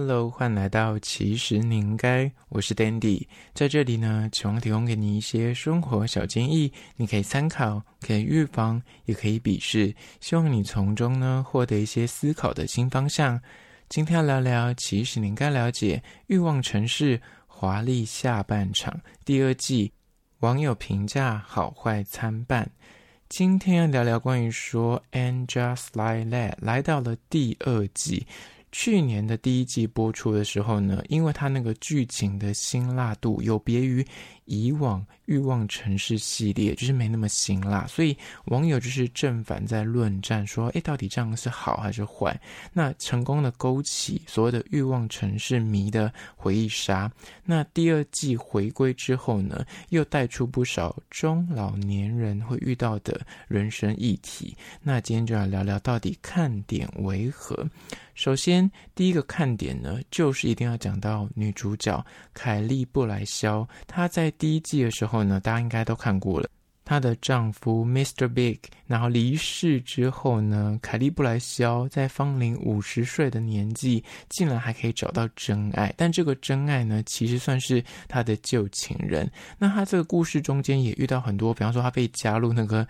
Hello，欢迎来到其实你应该，我是 Dandy，在这里呢，希望提供给你一些生活小建议，你可以参考，可以预防，也可以鄙视，希望你从中呢获得一些思考的新方向。今天要聊聊，其实你应该了解《欲望城市》华丽下半场第二季，网友评价好坏参半。今天要聊聊关于说《And Just Like That》来到了第二季。去年的第一季播出的时候呢，因为它那个剧情的辛辣度有别于以往欲望城市系列，就是没那么辛辣，所以网友就是正反在论战，说，诶，到底这样是好还是坏？那成功的勾起所谓的欲望城市迷的回忆杀。那第二季回归之后呢，又带出不少中老年人会遇到的人生议题。那今天就要聊聊到底看点为何。首先，第一个看点呢，就是一定要讲到女主角凯莉布莱肖。她在第一季的时候呢，大家应该都看过了。她的丈夫 Mr. Big，然后离世之后呢，凯莉布莱肖在芳龄五十岁的年纪，竟然还可以找到真爱。但这个真爱呢，其实算是她的旧情人。那她这个故事中间也遇到很多，比方说她被加入那个。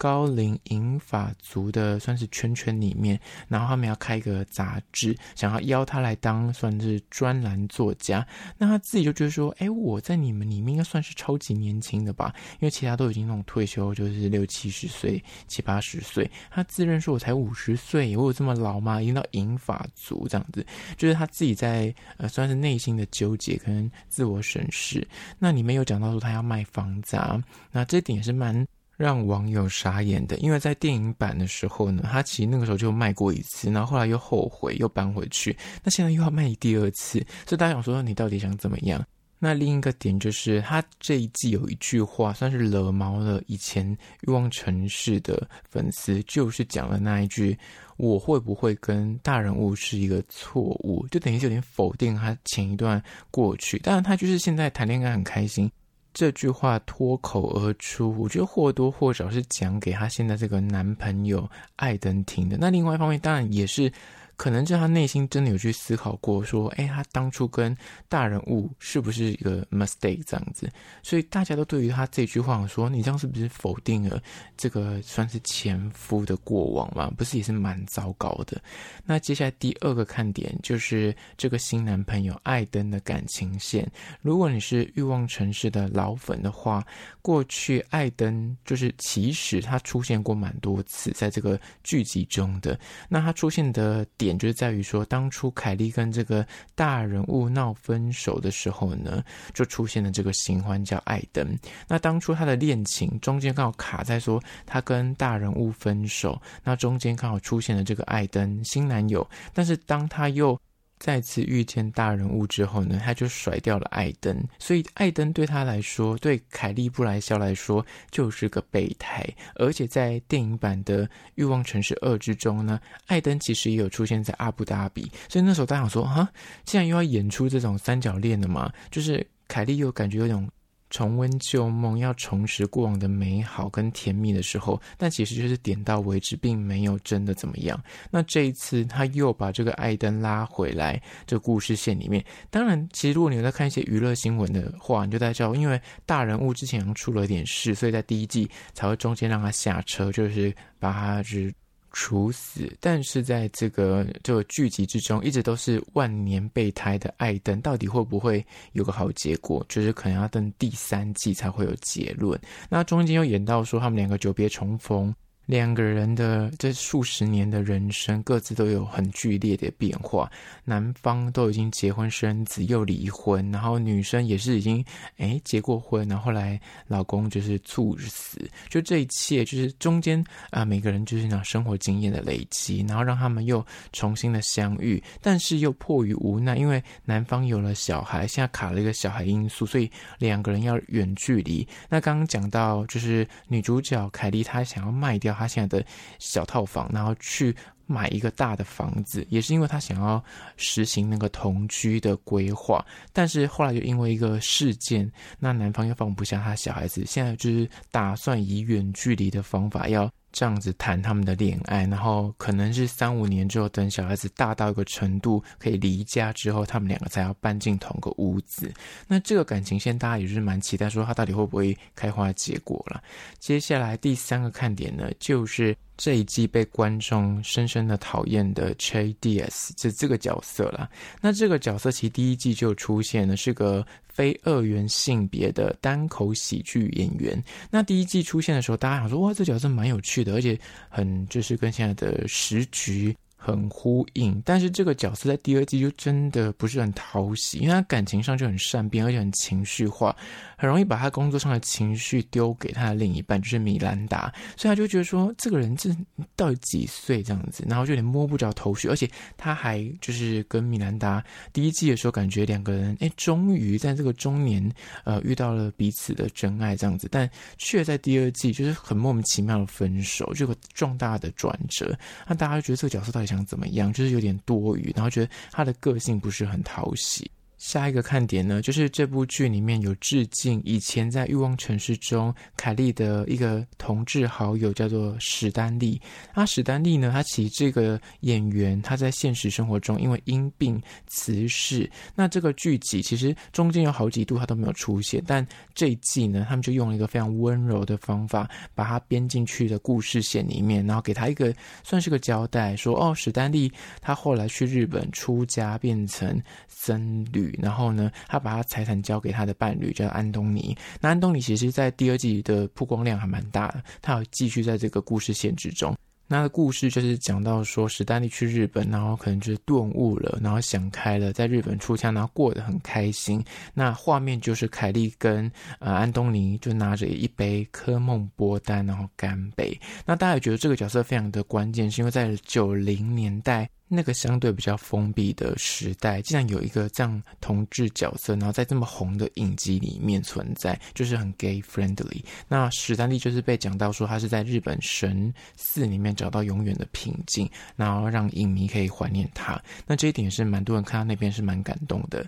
高龄银发族的算是圈圈里面，然后他们要开一个杂志，想要邀他来当算是专栏作家。那他自己就觉得说：“哎，我在你们里面应该算是超级年轻的吧？因为其他都已经那种退休，就是六七十岁、七八十岁。他自认说我才五十岁，我有这么老吗？已经到银发族这样子，就是他自己在呃算是内心的纠结跟自我审视。那里面有讲到说他要卖房子啊，那这点也是蛮。让网友傻眼的，因为在电影版的时候呢，他其实那个时候就卖过一次，然后后来又后悔又搬回去，那现在又要卖第二次，所以大家想说你到底想怎么样？那另一个点就是他这一季有一句话算是惹毛了以前欲望城市的粉丝，就是讲了那一句：“我会不会跟大人物是一个错误？”就等于是有点否定他前一段过去。当然，他就是现在谈恋爱很开心。这句话脱口而出，我觉得或多或少是讲给她现在这个男朋友艾登听的。那另外一方面，当然也是。可能就他内心真的有去思考过，说，哎，他当初跟大人物是不是一个 mistake 这样子？所以大家都对于他这句话说，你这样是不是否定了这个算是前夫的过往嘛？不是也是蛮糟糕的？那接下来第二个看点就是这个新男朋友艾登的感情线。如果你是欲望城市的老粉的话，过去艾登就是其实他出现过蛮多次在这个剧集中的，那他出现的点。就是在于说，当初凯莉跟这个大人物闹分手的时候呢，就出现了这个新欢叫艾登。那当初他的恋情中间刚好卡在说他跟大人物分手，那中间刚好出现了这个艾登新男友，但是当他又再次遇见大人物之后呢，他就甩掉了艾登，所以艾登对他来说，对凯利布莱肖来说就是个备胎。而且在电影版的《欲望城市二》之中呢，艾登其实也有出现在阿布达比，所以那时候他想说，哈，既然又要演出这种三角恋的嘛，就是凯利又感觉有种。重温旧梦，要重拾过往的美好跟甜蜜的时候，但其实就是点到为止，并没有真的怎么样。那这一次他又把这个艾登拉回来，这故事线里面。当然，其实如果你有在看一些娱乐新闻的话，你就在知道，因为大人物之前出了一点事，所以在第一季才会中间让他下车，就是把他就是。处死，但是在这个这个剧集之中，一直都是万年备胎的艾登，到底会不会有个好结果？就是可能要等第三季才会有结论。那中间又演到说他们两个久别重逢。两个人的这数十年的人生，各自都有很剧烈的变化。男方都已经结婚生子，又离婚，然后女生也是已经诶结过婚，然后后来老公就是猝死。就这一切，就是中间啊、每个人就是那生活经验的累积，然后让他们又重新的相遇，但是又迫于无奈，因为男方有了小孩，现在卡了一个小孩因素，所以两个人要远距离。那刚刚讲到，就是女主角凯莉她想要卖掉。他现在的小套房，然后去买一个大的房子，也是因为他想要实行那个同居的规划。但是后来就因为一个事件，那男方又放不下他小孩子，现在就是打算以远距离的方法要这样子谈他们的恋爱，然后可能是三五年之后，等小孩子大到一个程度可以离家之后，他们两个才要搬进同个屋子。那这个感情线大家也是蛮期待，说他到底会不会开花结果了。接下来第三个看点呢，就是。这一季被观众深深的讨厌的 c h a d i a s 这这个角色啦。那这个角色其实第一季就出现了，是个非二元性别的单口喜剧演员。那第一季出现的时候，大家想说，哇，这角色蛮有趣的，而且很就是跟现在的时局。很呼应，但是这个角色在第二季就真的不是很讨喜，因为他感情上就很善变，而且很情绪化，很容易把他工作上的情绪丢给他的另一半，就是米兰达，所以他就觉得说这个人这到底几岁这样子，然后就有点摸不着头绪，而且他还就是跟米兰达第一季的时候感觉两个人哎，终于在这个中年呃遇到了彼此的真爱这样子，但却在第二季就是很莫名其妙的分手，这个重大的转折，那大家就觉得这个角色到底想怎么样？就是有点多余，然后觉得他的个性不是很讨喜。下一个看点呢，就是这部剧里面有致敬以前在《欲望城市》中凯莉的一个同志好友，叫做史丹利。那史丹利呢，他其实这个演员他在现实生活中因为因病辞世。那这个剧集其实中间有好几度他都没有出现，但这一季呢，他们就用了一个非常温柔的方法，把他编进去的故事线里面，然后给他一个算是个交代，说哦，史丹利他后来去日本出家，变成僧侣。然后呢，他把他财产交给他的伴侣，叫安东尼。那安东尼其实，在第二季的曝光量还蛮大的，他要继续在这个故事线之中。那的故事就是讲到说，史丹利去日本，然后可能就是顿悟了，然后想开了，在日本出家，然后过得很开心。那画面就是凯莉跟呃安东尼就拿着一杯科梦波丹，然后干杯。那大家也觉得这个角色非常的关键，是因为在九零年代。那个相对比较封闭的时代，竟然有一个这样同志角色，然后在这么红的影集里面存在，就是很 gay friendly。那史丹利就是被讲到说，他是在日本神寺里面找到永远的平静，然后让影迷可以怀念他。那这一点也是蛮多人看到那边是蛮感动的。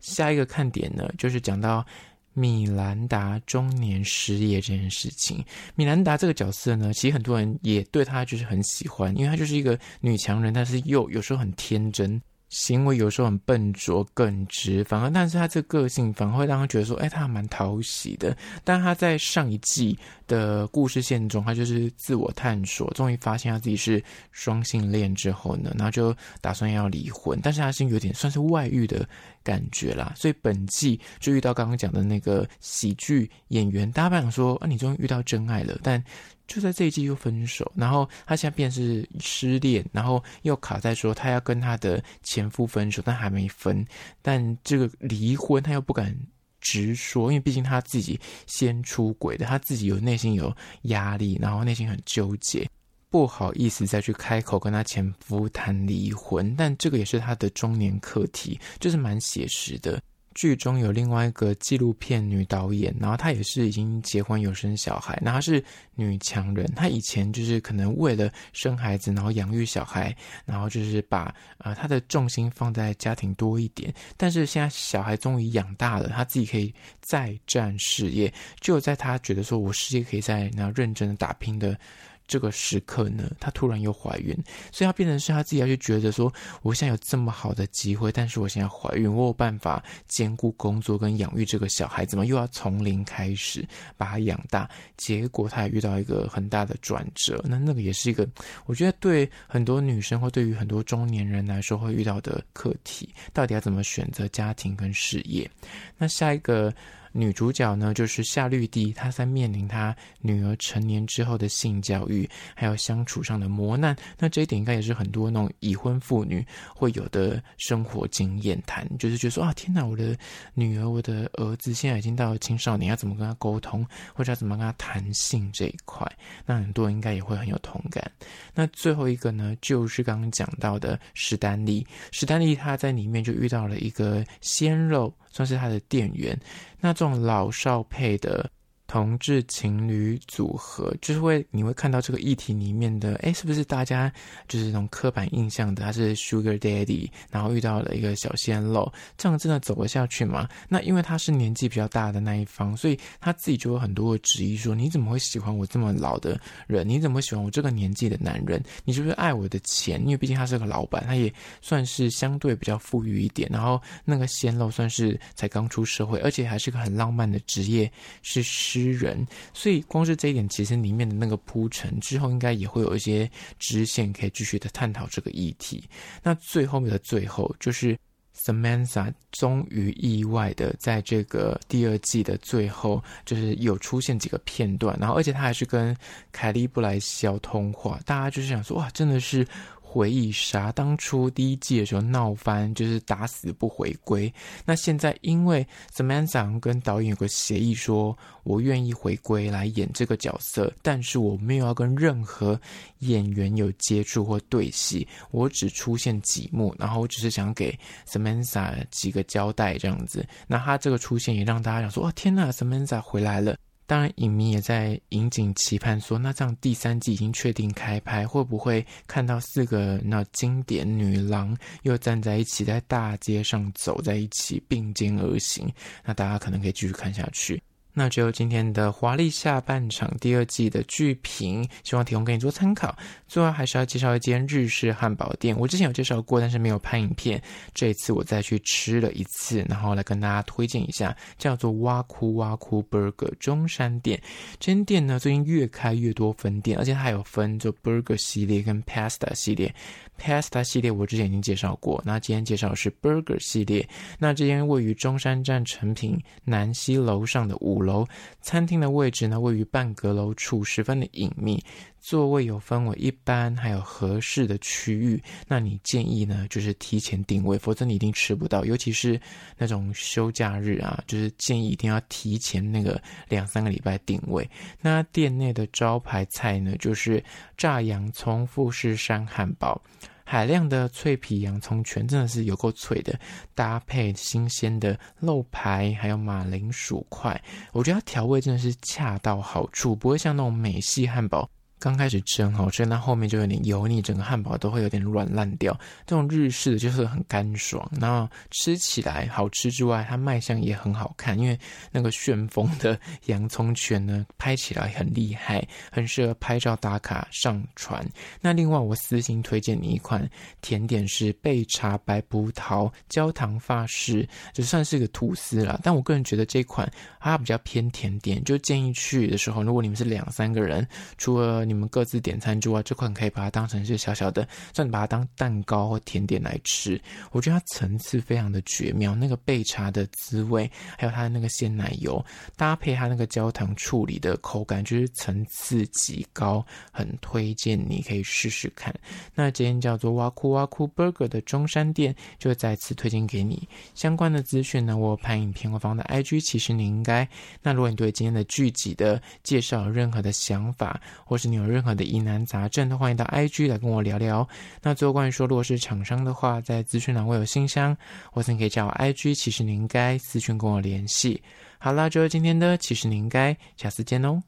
下一个看点呢，就是讲到。米兰达中年失业这件事情，米兰达这个角色呢，其实很多人也对她就是很喜欢，因为她就是一个女强人，但是又有时候很天真。行为有时候很笨拙、耿直，反而，但是他这个性反而会让他觉得说，哎，他还蛮讨喜的。但他在上一季的故事线中，他就是自我探索，终于发现他自己是双性恋之后呢，然后就打算要离婚，但是他是有点算是外遇的感觉啦。所以本季就遇到刚刚讲的那个喜剧演员，大家不想说啊，你终于遇到真爱了，但。就在这一季又分手，然后他现在变是失恋，然后又卡在说他要跟他的前夫分手，但还没分。但这个离婚他又不敢直说，因为毕竟他自己先出轨的，他自己有内心有压力，然后内心很纠结，不好意思再去开口跟他前夫谈离婚。但这个也是他的中年课题，就是蛮写实的。剧中有另外一个纪录片女导演，然后她也是已经结婚有生小孩，那她是女强人。她以前就是可能为了生孩子，然后养育小孩，然后就是把呃她的重心放在家庭多一点。但是现在小孩终于养大了，她自己可以再战事业。就在她觉得说我事业可以再那认真的打拼的。这个时刻呢，她突然又怀孕，所以她变成是她自己要去觉得说，我现在有这么好的机会，但是我现在怀孕，我有办法兼顾工作跟养育这个小孩子吗？又要从零开始把他养大，结果她也遇到一个很大的转折。那那个也是一个，我觉得对很多女生或对于很多中年人来说会遇到的课题，到底要怎么选择家庭跟事业？那下一个。女主角呢，就是夏绿蒂，她在面临她女儿成年之后的性教育，还有相处上的磨难。那这一点应该也是很多那种已婚妇女会有的生活经验谈，就是觉得说啊，天哪，我的女儿、我的儿子现在已经到了青少年，要怎么跟他沟通，或者要怎么跟他谈性这一块？那很多人应该也会很有同感。那最后一个呢，就是刚刚讲到的史丹利，史丹利他在里面就遇到了一个鲜肉。算是他的店员，那这种老少配的同志情侣组合，就是会你会看到这个议题里面的，哎，是不是大家就是那种刻板印象的，他是 Sugar Daddy，然后遇到了一个小鲜肉，这样真的走得下去吗？那因为他是年纪比较大的那一方，所以他自己就有很多的质疑，说你怎么会喜欢我这么老的人？你怎么会喜欢我这个年纪的男人？你是不是爱我的钱？因为毕竟他是个老板，他也算是相对比较富裕一点，然后那个鲜肉算是才刚出社会，而且还是个很浪漫的职业，是。诗人，所以光是这一点，其实里面的那个铺陈之后，应该也会有一些支线可以继续的探讨这个议题。那最后面的最后，就是 Samantha 终于意外的在这个第二季的最后，就是有出现几个片段，然后而且他还是跟凯莉布莱肖通话，大家就是想说，哇，真的是。回忆杀，当初第一季的时候闹翻，就是打死不回归。那现在因为 Samantha 跟导演有个协议说，我愿意回归来演这个角色，但是我没有要跟任何演员有接触或对戏，我只出现几幕，然后我只是想给 Samantha 几个交代这样子。那他这个出现也让大家想说，哇，天呐，Samantha 回来了。当然，影迷也在引颈期盼说，那这样第三季已经确定开拍，会不会看到四个那经典女郎又站在一起，在大街上走在一起，并肩而行？那大家可能可以继续看下去。那只有今天的华丽下半场第二季的剧评，希望提供给你做参考。最后还是要介绍一间日式汉堡店，我之前有介绍过，但是没有拍影片。这一次我再去吃了一次，然后来跟大家推荐一下，叫做哇酷哇酷 Burger 中山店。这间店呢，最近越开越多分店，而且它还有分就 Burger 系列跟 Pasta 系列。Pasta 系列我之前已经介绍过，那今天介绍的是 Burger 系列。那这间位于中山站诚品南西楼上的五楼，餐厅的位置呢，位于半阁楼处，十分的隐秘。座位有分为一般还有合适的区域，那你建议呢，就是提前订位，否则你一定吃不到。尤其是那种休假日啊，就是建议一定要提前那个两三个礼拜订位。那店内的招牌菜呢，就是炸洋葱富士山汉堡，海量的脆皮洋葱圈真的是有够脆的，搭配新鲜的肉排还有马铃薯块，我觉得它调味真的是恰到好处，不会像那种美系汉堡。刚开始吃很好吃，那后面就有点油腻，整个汉堡都会有点软烂掉。这种日式的就是很干爽，然后吃起来好吃之外，它卖相也很好看，因为那个旋风的洋葱圈呢，拍起来很厉害，很适合拍照打卡上传。那另外我私心推荐你一款甜点是焙茶白葡萄焦糖法式，就算是个吐司啦，但我个人觉得这款它比较偏甜点，就建议去的时候，如果你们是两三个人，除了你。你们各自点餐之外，这款可以把它当成是小小的，算把它当蛋糕或甜点来吃。我觉得它层次非常的绝妙，那个焙茶的滋味，还有它的那个鲜奶油，搭配它那个焦糖处理的口感，就是层次极高，很推荐你可以试试看。那今天叫做哇酷哇酷 Burger 的中山店，就再次推荐给你。相关的资讯呢，我拍影片我放在 IG，其实你应该。那如果你对今天的剧集的介绍有任何的想法，或是你有有任何的疑难杂症，都欢迎到 IG 来跟我聊聊。那最后关于说，如果是厂商的话，在资讯栏会有信箱，或者你可以加我 IG，其实你应该私讯跟我联系。好啦，就是今天的，其实你应该下次见哦。